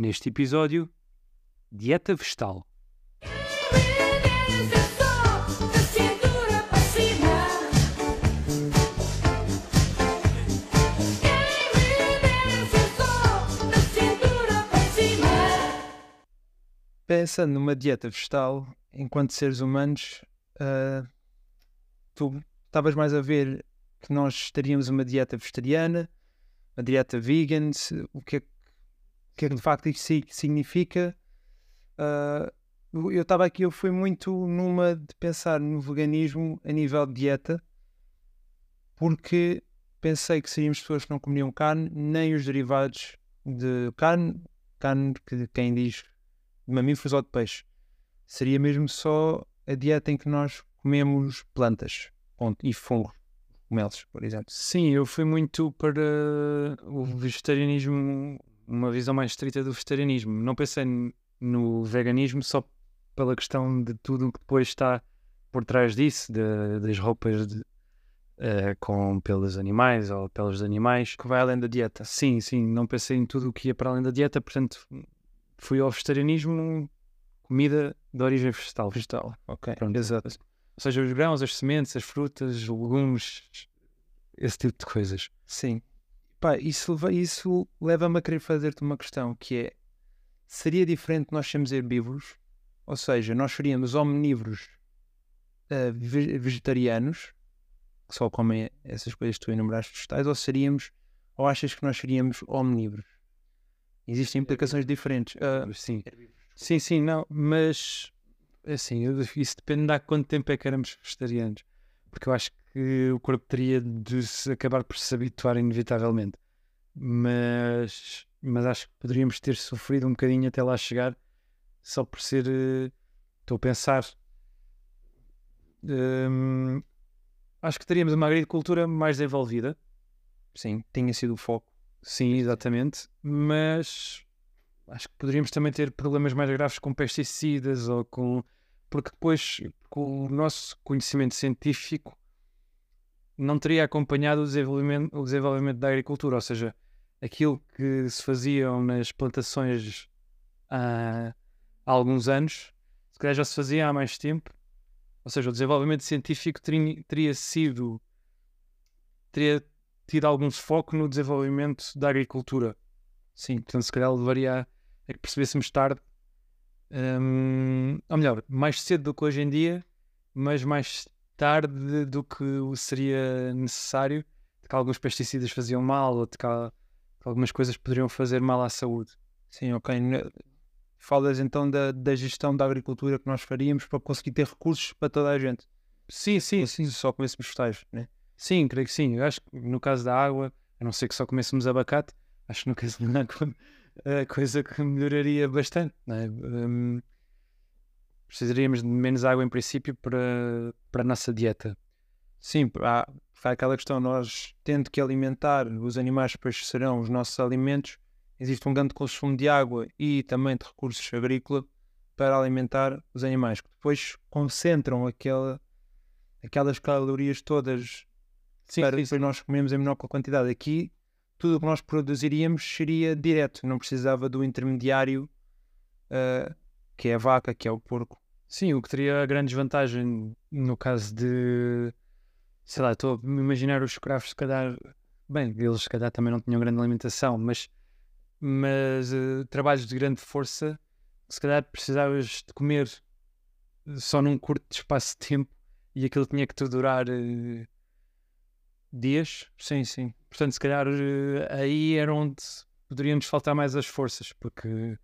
Neste episódio, dieta vegetal. Pensando numa dieta vegetal, enquanto seres humanos, ah, tu estavas mais a ver que nós teríamos uma dieta vegetariana, uma dieta vegan, o que é, que- que é que de facto isso si- significa. Ah, eu estava aqui, eu fui muito numa de pensar no veganismo a nível de dieta, porque pensei que seríamos pessoas que não comiam carne, nem os derivados de carne, carne que quem diz de mamíferos ou de peixe. Seria mesmo só a dieta em que nós comemos plantas ponto, e fungos, comelos, por exemplo. Sim, eu fui muito para o vegetarianismo, uma visão mais estrita do vegetarianismo. Não pensei no veganismo só pela questão de tudo o que depois está por trás disso, de- das roupas de- eh, com pelos animais ou peles de animais. Que vai além da dieta. Sim, sim, não pensei em tudo o que ia para além da dieta, portanto fui ao vegetarianismo, comida de origem vegetal. Vegetal, ok. Pronto. Exato. Ou seja, os grãos, as sementes, as frutas, os legumes, esse tipo de coisas. Sim. Pá, isso, isso leva-me a querer fazer-te uma questão, que é, seria diferente nós sermos herbívoros? Ou seja, nós seríamos omnívoros ah, ve- vegetarianos, que só comem essas coisas que tu enumeraste vegetais, ou seríamos, ou achas que nós seríamos omnívoros? Existem implicações diferentes. Ah, sim. Sim, sim, não, mas assim, isso depende de há quanto tempo é que éramos vegetarianos. Porque eu acho que o corpo teria de se acabar por se habituar inevitavelmente. Mas, mas acho que poderíamos ter sofrido um bocadinho até lá chegar, só por ser. eh, Estou a pensar. hum, acho que teríamos uma agricultura mais desenvolvida. sim, tinha sido o foco. Sim, exatamente. Mas acho que poderíamos também ter problemas mais graves com pesticidas ou com. Porque depois, com o nosso conhecimento científico, não teria acompanhado o desenvolvimento, o desenvolvimento da agricultura. Ou seja, aquilo que se faziam nas plantações há, há alguns anos, se calhar já se fazia há mais tempo. Ou seja, o desenvolvimento científico teria, teria sido. teria tido algum foco no desenvolvimento da agricultura. Sim, portanto, se calhar levaria a, que percebêssemos tarde, hum, ou melhor, mais cedo do que hoje em dia, mas mais tarde do que seria necessário, de que alguns pesticidas faziam mal ou de que, há- que algumas coisas poderiam fazer mal à saúde. Sim, ok. Falas então da, da gestão da agricultura que nós faríamos para conseguir ter recursos para toda a gente. Sim, sim, Assim, só comêssemos vegetais, né? Sim, creio que sim. Eu acho que no caso da água, a não ser que só comêssemos abacate, acho que no caso da água a coisa que melhoraria bastante. Não é? Precisaríamos de menos água em princípio para, para a nossa dieta. Sim, há, há aquela questão, nós tendo que alimentar os animais, depois serão os nossos alimentos, existe um grande consumo de água e também de recursos agrícolas para alimentar os animais, que depois concentram aquela, aquelas calorias todas Sim, para sim, depois nós comemos em menor quantidade. Aqui, tudo o que nós produziríamos seria direto, não precisava do intermediário, ah, que é a vaca, que é o porco. Sim, o que teria a grande desvantagem no caso de, sei lá, estou a me imaginar os escravos, se calhar, bem, eles se calhar também não tinham grande alimentação, mas, mas eh, trabalhos de grande força, se calhar precisavas de comer só num curto espaço de tempo e aquilo tinha que te durar eh, dias. Sim, sim. Portanto, se calhar eh, aí era onde poderiam-nos faltar mais as forças, porque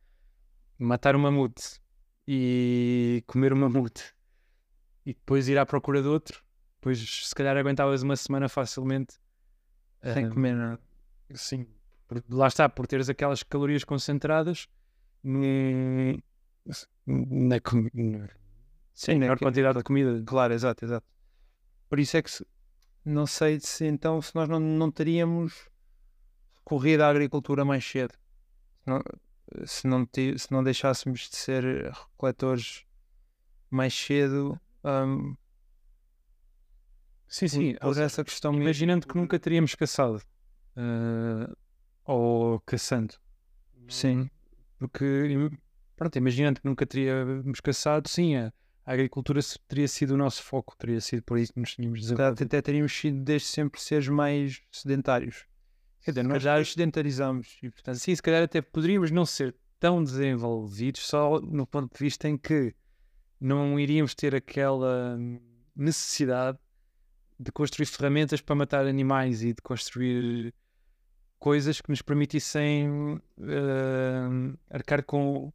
matar um mamute e comer um mamute e depois ir à procura de outro, depois se calhar aguentavas uma semana facilmente. Sem comer nada. Sim, por- lá está, por teres aquelas calorias concentradas na, na Sim, né, maior que- quantidade de comida. Claro, exato, exato. Por isso é que se- não sei se então se nós não, não teríamos recorrido à agricultura mais cedo. Não, se não, se não deixássemos de ser recoletores mais cedo. hum, Sim, sim. por essa questão mesmo. Imaginando que nunca teríamos caçado eh, ou caçando. Sim. Porque, pronto, imaginando que nunca teríamos caçado, sim, a, a agricultura teria sido o nosso foco, teria sido por isso que nos tínhamos desenvolvido. até teríamos sido desde sempre seres mais sedentários. Quer dizer, Se nós calhar sedentarizamos e portanto Sim, se calhar até poderíamos não ser tão desenvolvidos só no ponto de vista em que não iríamos ter aquela necessidade de construir ferramentas para matar animais e de construir coisas que nos permitissem hum, arcar com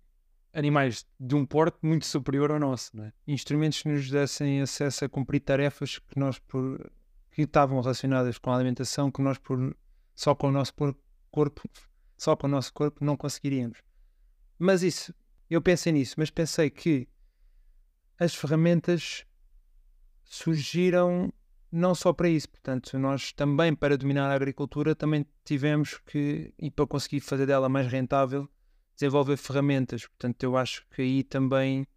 animais de um porte muito superior ao nosso, é? instrumentos que nos dessem acesso a cumprir tarefas que nós por que estavam relacionadas com a alimentação que nós por só com o nosso corpo só com o nosso corpo não conseguiríamos mas isso eu pensei nisso mas pensei que as ferramentas surgiram não só para isso portanto nós também para dominar a agricultura também tivemos que e para conseguir fazer dela mais rentável desenvolver ferramentas portanto eu acho que aí também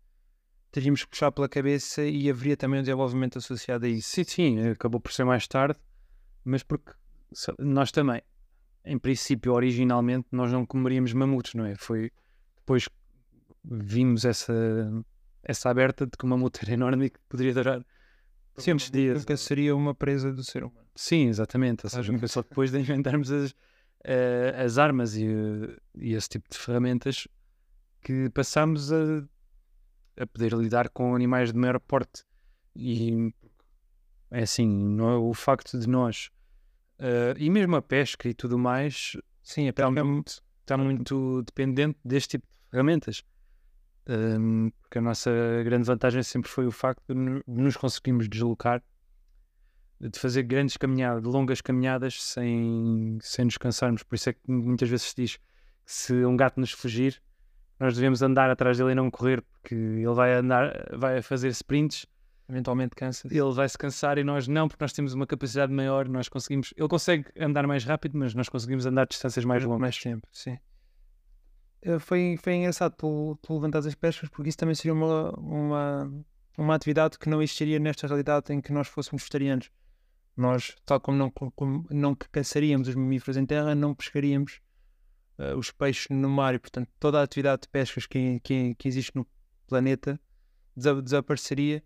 teríamos que puxar pela cabeça e haveria também um desenvolvimento associado a isso. Sim, sim, acabou por ser mais tarde, mas porque nós também, em princípio, originalmente, nós não comeríamos mamutos, não é? Foi depois que vimos essa, essa aberta de que o mamute era enorme e que poderia durar muitos dias. Nunca seria uma presa do ser humano. Sim, exatamente. Ou seja, foi só depois de inventarmos as, eh, as armas e, eh, e esse tipo de ferramentas que passámos a, a poder lidar com animais de maior porte. E é assim, não é o facto de nós, eh, e mesmo a pesca e tudo mais, Sim, a está pesca é muito, está muito dependente deste tipo de ferramentas. Hum, porque a nossa grande vantagem sempre foi o facto de nos conseguirmos deslocar, de fazer grandes caminhadas, longas caminhadas sem, sem nos cansarmos. Por isso é que muitas vezes se diz que se um gato nos fugir, nós devemos andar atrás dele e não correr, porque ele vai andar, vai fazer sprints eventualmente cansa. ele vai se cansar e nós não, porque nós temos uma capacidade maior, nós conseguimos, ele consegue andar mais rápido, mas nós conseguimos andar distâncias mais longas. mais tempo, sim. Eh, Foi, foi engraçado tu, tu levantares as pescas porque isso também seria uma, uma, uma atividade que não existiria nesta realidade em que nós fôssemos vegetarianos. Nós, tal como não, como não caçaríamos os mamíferos em terra, não pescaríamos eh, os peixes no mar e, portanto, toda a atividade de pescas que, que, que existe no planeta desa- desapareceria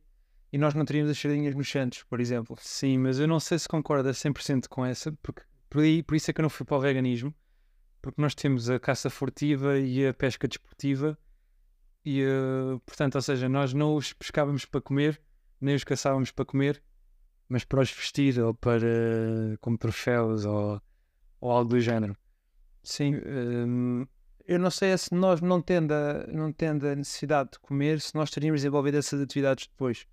e nós não teríamos as sardinhas nos Santos, por exemplo. Sim, mas eu não sei se concorda 100% com essa, porque por, aí, por isso é que eu não fui para o veganismo, porque nós temos a caça furtiva e a pesca desportiva, e eh, portanto, ou seja, nós não os pescávamos para comer, nem os caçávamos para comer, mas para os vestir ou para como troféus ou, ou algo do género. Sim. Hum, Eu não sei é se nós, não tendo, a, não tendo a necessidade de comer, se nós teríamos desenvolvido essas atividades depois.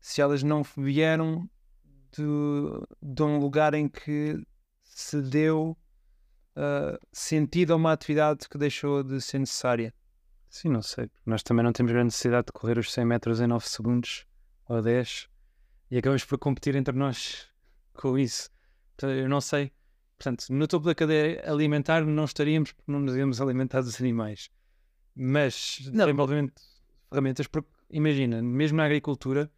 Se elas não vieram de, de um lugar em que se deu ah, sentido a uma atividade que deixou de ser necessária. Sim, não sei. Nós também não temos grande necessidade de correr os 100 metros em 9 segundos ou 10 e acabamos por competir entre nós com isso. Eu não sei. Portanto, no topo da cadeia alimentar não estaríamos porque não nos íamos alimentar dos animais. Mas desenvolvimento de ferramentas, porque imagina, mesmo na agricultura,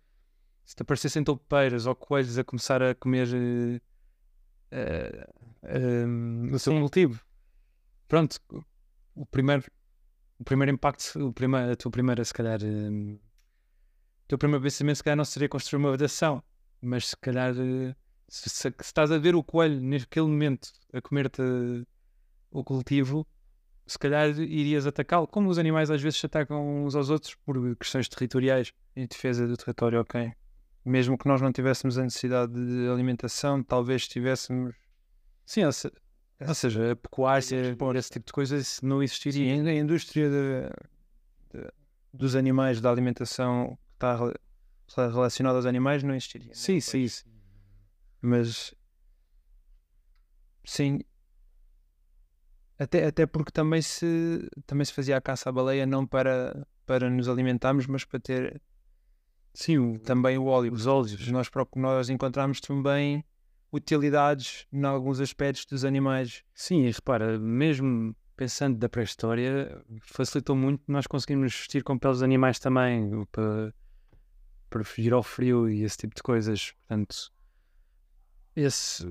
se te aparecessem toupeiras ou coelhos a começar a comer eh, eh, eh, o seu cultivo, pronto, o primeiro o primeiro impacto, o primeiro, a tua primeira, se calhar, hum, o teu primeiro pensamento, se calhar, não seria construir uma vedação, mas se calhar, eh, se, se- se estás a ver o coelho naquele momento a comer-te o cultivo, se calhar irias atacá-lo, como os animais às vezes se atacam uns aos outros por questões territoriais. Em defesa do território, ok. Mesmo que nós não tivéssemos a necessidade de alimentação, talvez tivéssemos. Sim, ou, se- ou seja, a pecuária, Sim, esse tipo de coisas não Sim, existiria. a indústria de- de- dos animais, da alimentação que está rela- relacionada aos animais, não existiria. Sim, né? sim, sim. Mas sim, até, até porque também se, também se fazia a caça à baleia não para, para nos alimentarmos, mas para ter Sim, o- também o óleo. os óleos. Nós, nós encontramos também utilidades em alguns aspectos dos animais. Sim, e repara, mesmo pensando da pré-história, facilitou muito nós conseguimos vestir com peles de animais também, para, para fugir ao frio e esse tipo de coisas. Portanto, esse,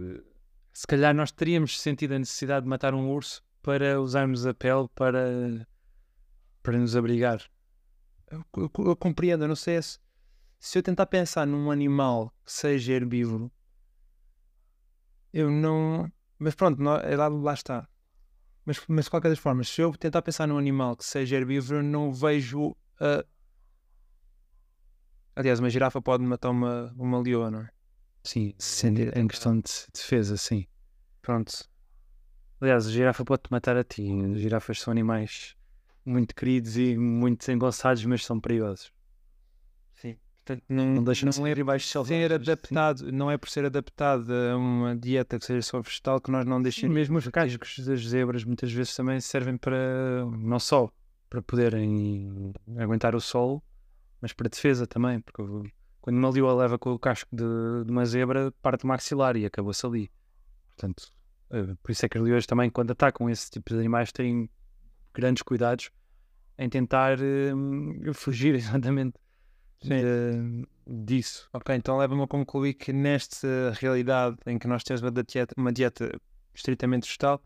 se calhar nós teríamos sentido a necessidade de matar um urso para usarmos a pele para para nos abrigar. Eu, eu- eu compreendo, eu não sei se, se eu tentar pensar num animal que seja herbívoro, eu não. Mas pronto, nó- é lá, lá está. Mas, mas de qualquer das formas, se eu tentar pensar num animal que seja herbívoro, eu não vejo. a Aliás, uma girafa pode matar uma, uma leoa, não é? Sim, em questão de defesa, sim. Pronto. Aliás, a girafa pode-te matar a ti. As girafas são animais muito queridos e muito desengonçados, mas são perigosos. Sim. Portanto, não, Não deixam de não ser é animais ser selvagens. adaptado, não é por ser adaptado a uma dieta que seja só vegetal que nós não Sim, deixamos. mesmo os cascos das zebras muitas vezes também servem para, não só para poderem aguentar o sol, mas para defesa também, porque quando uma leoa leva com o casco de, de uma zebra, parte o maxilar e acabou-se ali. Portanto, eh, por isso é que as leoas também, quando atacam esse tipo de animais, têm grandes cuidados em tentar eh, fugir exatamente de- disso. Ok, então leva-me a concluir que nesta realidade em que nós temos uma dieta, uma dieta estritamente vegetal,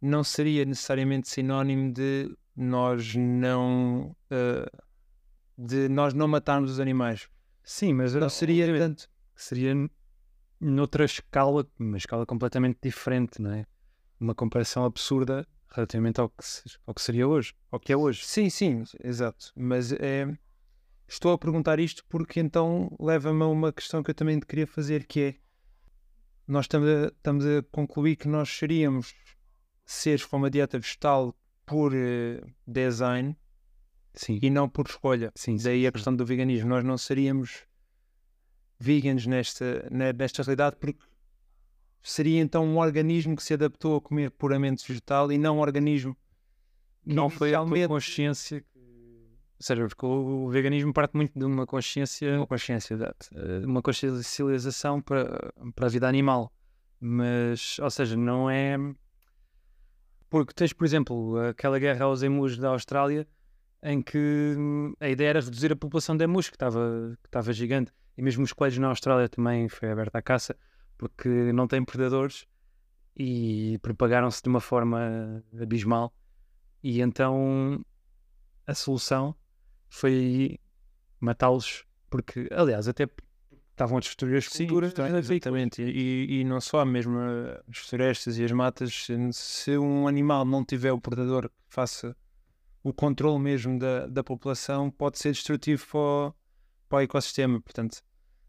não seria necessariamente sinónimo de nós não eh, de nós não matarmos os animais. Sim, mas Não seria tanto. seria noutra escala, uma escala completamente diferente, não é? Uma comparação absurda relativamente ao que, ao que seria hoje, ao que é hoje. Sim, sim, exato. Mas é, estou a perguntar isto porque então leva-me a uma questão que eu também te queria fazer, que é nós estamos a, estamos a concluir que nós seríamos seres com uma dieta vegetal por eh, design Sim, e não por escolha. sim, sim, Daí a sim. questão do veganismo. Nós não seríamos vegans nesta, ne- nesta realidade porque seria então um organismo que se adaptou a comer puramente vegetal e não um organismo que não foi a tua consciência. Ou seja, porque o, veganismo parte muito de uma consciência, Uma consciência, exato. eh, uma consciencialização para, para a vida animal. Mas, ou seja, não é. Porque tens, por exemplo, aquela guerra aos emus da Austrália, em que hum, a ideia era reduzir a população de emus, que estava, que estava gigante. E mesmo os coelhos na Austrália também foi aberta à caça, porque não têm predadores e propagaram-se de uma forma abismal. E então a solução foi matá-los, porque, aliás, até estavam a destruir as Sim, culturas. exatamente, exatamente. E, e não só mesmo eh, as florestas e as matas, se- um animal não tiver o predador que faça o controle mesmo da, da população, pode ser destrutivo para o, para o ecossistema. Portanto,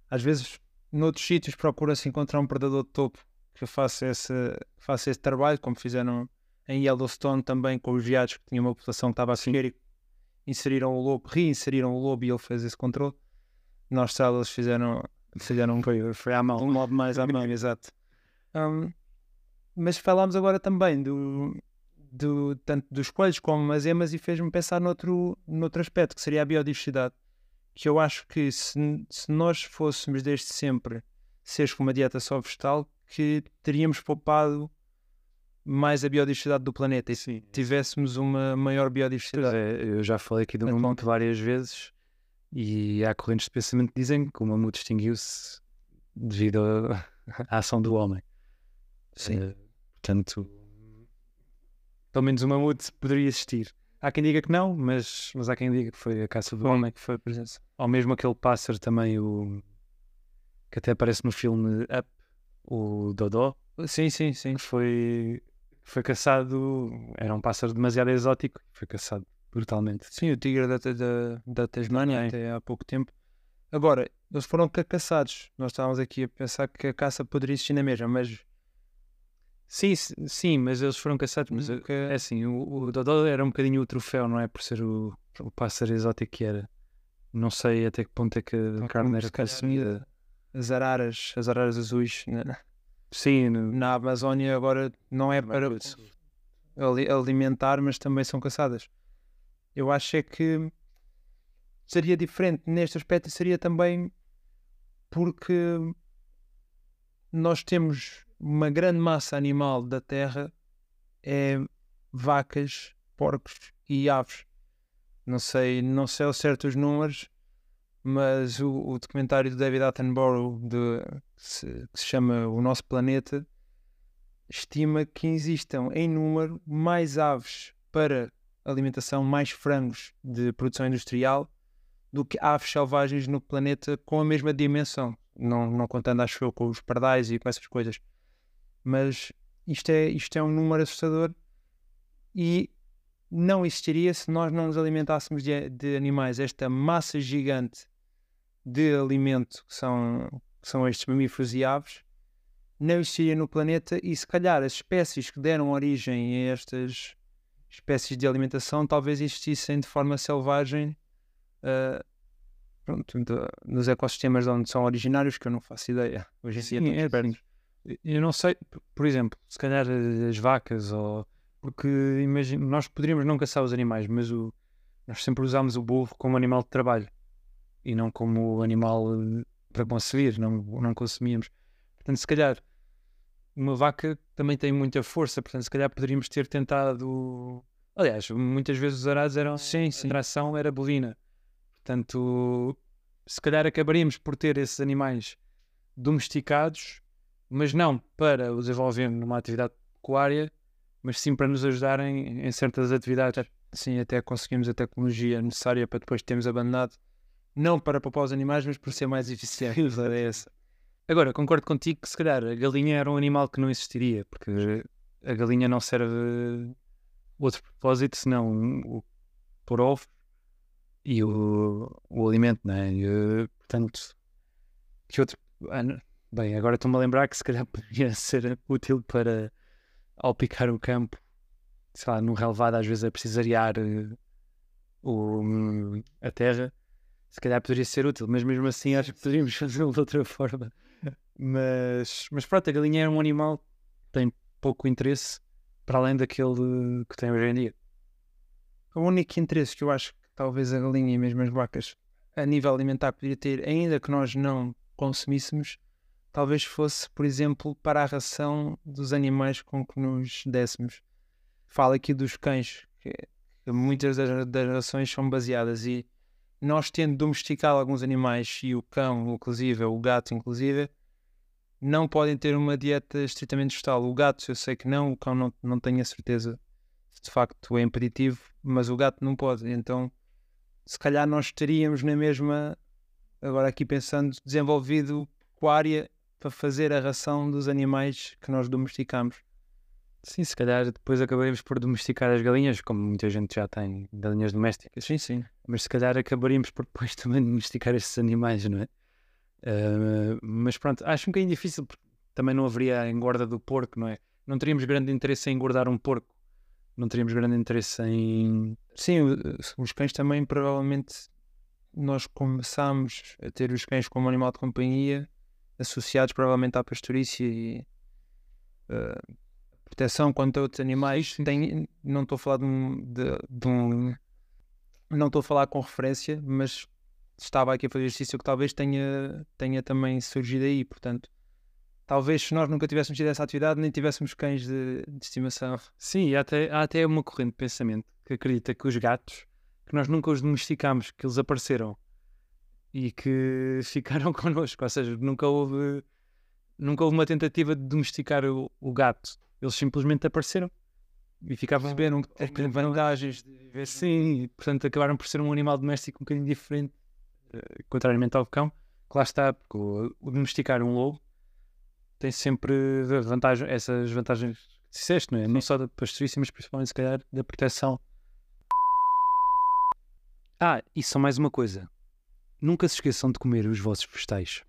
às vezes, noutros sítios procura-se encontrar um predador de topo que faça esse, faça esse trabalho, como fizeram em Yellowstone também com os veados que tinham uma população que estava a e inseriram o lobo, reinseriram o lobo e ele fez esse controle. Austrália eles fizeram, fizeram Foi, foi à mão. um modo mais à mão, exato. Um, mas falámos agora também do, do, tanto dos coelhos como as emas e fez-me pensar noutro, noutro aspecto, que seria a biodiversidade. Que eu acho que se, se nós fôssemos desde sempre seres com uma dieta só vegetal, que teríamos poupado mais a biodiversidade do planeta e se tivéssemos uma maior biodiversidade. é, eu já falei aqui do mamute várias vezes e há correntes de pensamento que dizem que o mamute extinguiu-se devido à ação do homem. Sim. Eh, portanto, pelo menos o mamute poderia existir. Há quem diga que não, mas, mas há quem diga que foi a caça do homem. que foi a presença. Ou mesmo aquele pássaro também, o que até aparece no filme Up, o Dodó, Sim, sim, sim. que foi, foi caçado, era um pássaro demasiado exótico, foi caçado brutalmente. Sim, o tigre da, da, da Tasmânia até há pouco tempo. Agora, eles foram ca- caçados. Nós estávamos aqui a pensar que a caça poderia existir na mesma, mas Sim, sim, mas eles foram caçados. Mas Nunca- é assim, o, o Dodó era um bocadinho o troféu, não é? Por ser o, o pássaro exótico que era. Não sei até que ponto é que a Então, carne era consumida. as araras, as araras azuis na, Sim, na Amazónia agora não é para ali- alimentar, mas também são caçadas. Eu acho é que seria diferente neste aspecto e seria também porque nós temos uma grande massa animal da terra é vacas, porcos e aves. Não sei, não sei ao certo os números, mas o, o documentário do David Attenborough de, que, se, que se chama O Nosso Planeta estima que existam em número mais aves para alimentação, mais frangos de produção industrial do que aves selvagens no planeta com a mesma dimensão. Não, não contando, acho eu, com os pardais e com essas coisas. Mas isto é, isto é um número assustador e não existiria se nós não nos alimentássemos de, de animais. Esta massa gigante de alimento que são, que são estes mamíferos e aves não existiria no planeta e se calhar as espécies que deram origem a estas espécies de alimentação talvez existissem de forma selvagem ah, pronto, de- nos ecossistemas onde são originários que eu não faço ideia. Hoje em dia Sim, estamos é. Eu não sei, por exemplo, se calhar as vacas ou. Porque imagina, nós poderíamos não caçar os animais, mas o, nós sempre usámos o burro como animal de trabalho e não como animal eh, para conseguir, não, não consumíamos. Portanto, se calhar uma vaca também tem muita força, portanto, se calhar poderíamos ter tentado. Aliás, muitas vezes os arados eram. Sim, sim. A tração era bovina. Portanto, se calhar acabaríamos por ter esses animais domesticados, mas não para os envolver numa atividade pecuária, mas sim para nos ajudarem em certas atividades. Sim, até conseguimos a tecnologia necessária para depois termos abandonado. Não para poupar os animais, mas por ser mais eficiente. É essa. Agora, concordo contigo que se calhar a galinha era um animal que não existiria, porque a galinha não serve outro propósito senão o pôr ovos e o, o alimento, não é? E, portanto, que outro. ah, Bem, agora estou-me a lembrar que se calhar poderia ser útil para ao picar o campo, sei lá, num relevado às vezes é preciso arear eh, o, a terra, se calhar poderia ser útil, mas mesmo assim acho que poderíamos fazê-lo de outra forma. Mas, mas pronto, a galinha é um animal que tem pouco interesse para além daquele que tem hoje em dia. O único interesse que eu acho que talvez a galinha e mesmo as vacas a nível alimentar poderia ter, ainda que nós não consumíssemos, talvez fosse, por exemplo, para a ração dos animais com que nos dessemos. Falo aqui dos cães, que muitas das, das rações são baseadas e nós tendo domesticado alguns animais e o cão, inclusive, o gato, inclusive, não podem ter uma dieta estritamente vegetal. O gato, eu sei que não, o cão não, não tenho a certeza se de facto é impeditivo, mas o gato não pode. Então, se calhar nós teríamos na mesma, agora aqui pensando, desenvolvido pecuária para fazer a ração dos animais que nós domesticamos. Sim, se calhar depois acabaríamos por domesticar as galinhas, como muita gente já tem galinhas domésticas. Sim, sim. mas se calhar acabaríamos por depois também domesticar estes animais, não é? Ah, mas pronto, acho um bocadinho difícil porque também não haveria a engorda do porco, não é? Não teríamos grande interesse em engordar um porco, não teríamos grande interesse em. Sim, o- os cães também, provavelmente, nós começámos a ter os cães como animal de companhia, associados provavelmente à pastorícia e eh, proteção quanto a outros animais. Tem, não estou a falar de um, de, de um- Não estou a falar com referência, mas estava aqui a fazer exercício que talvez tenha, tenha também surgido aí. Portanto, talvez se nós nunca tivéssemos tido essa atividade, nem tivéssemos cães de, de estimação. Sim, há até, há até uma corrente de pensamento que acredita que os gatos, que nós nunca os domesticamos, que eles apareceram e que ficaram connosco, ou seja, nunca houve, nunca houve uma tentativa de domesticar o, o gato, eles simplesmente apareceram e ficavam. Perceberam que tem vantagens de viver Sim, portanto acabaram por ser um animal doméstico um bocadinho diferente, eh, contrariamente ao cão, que lá está, porque o, o domesticar um lobo tem sempre a vantagem, essas vantagens que disseste, não é? Não só da pastorícia, mas principalmente, se calhar, da proteção. Ah, e só mais uma coisa. Nunca se esqueçam de comer os vossos vegetais.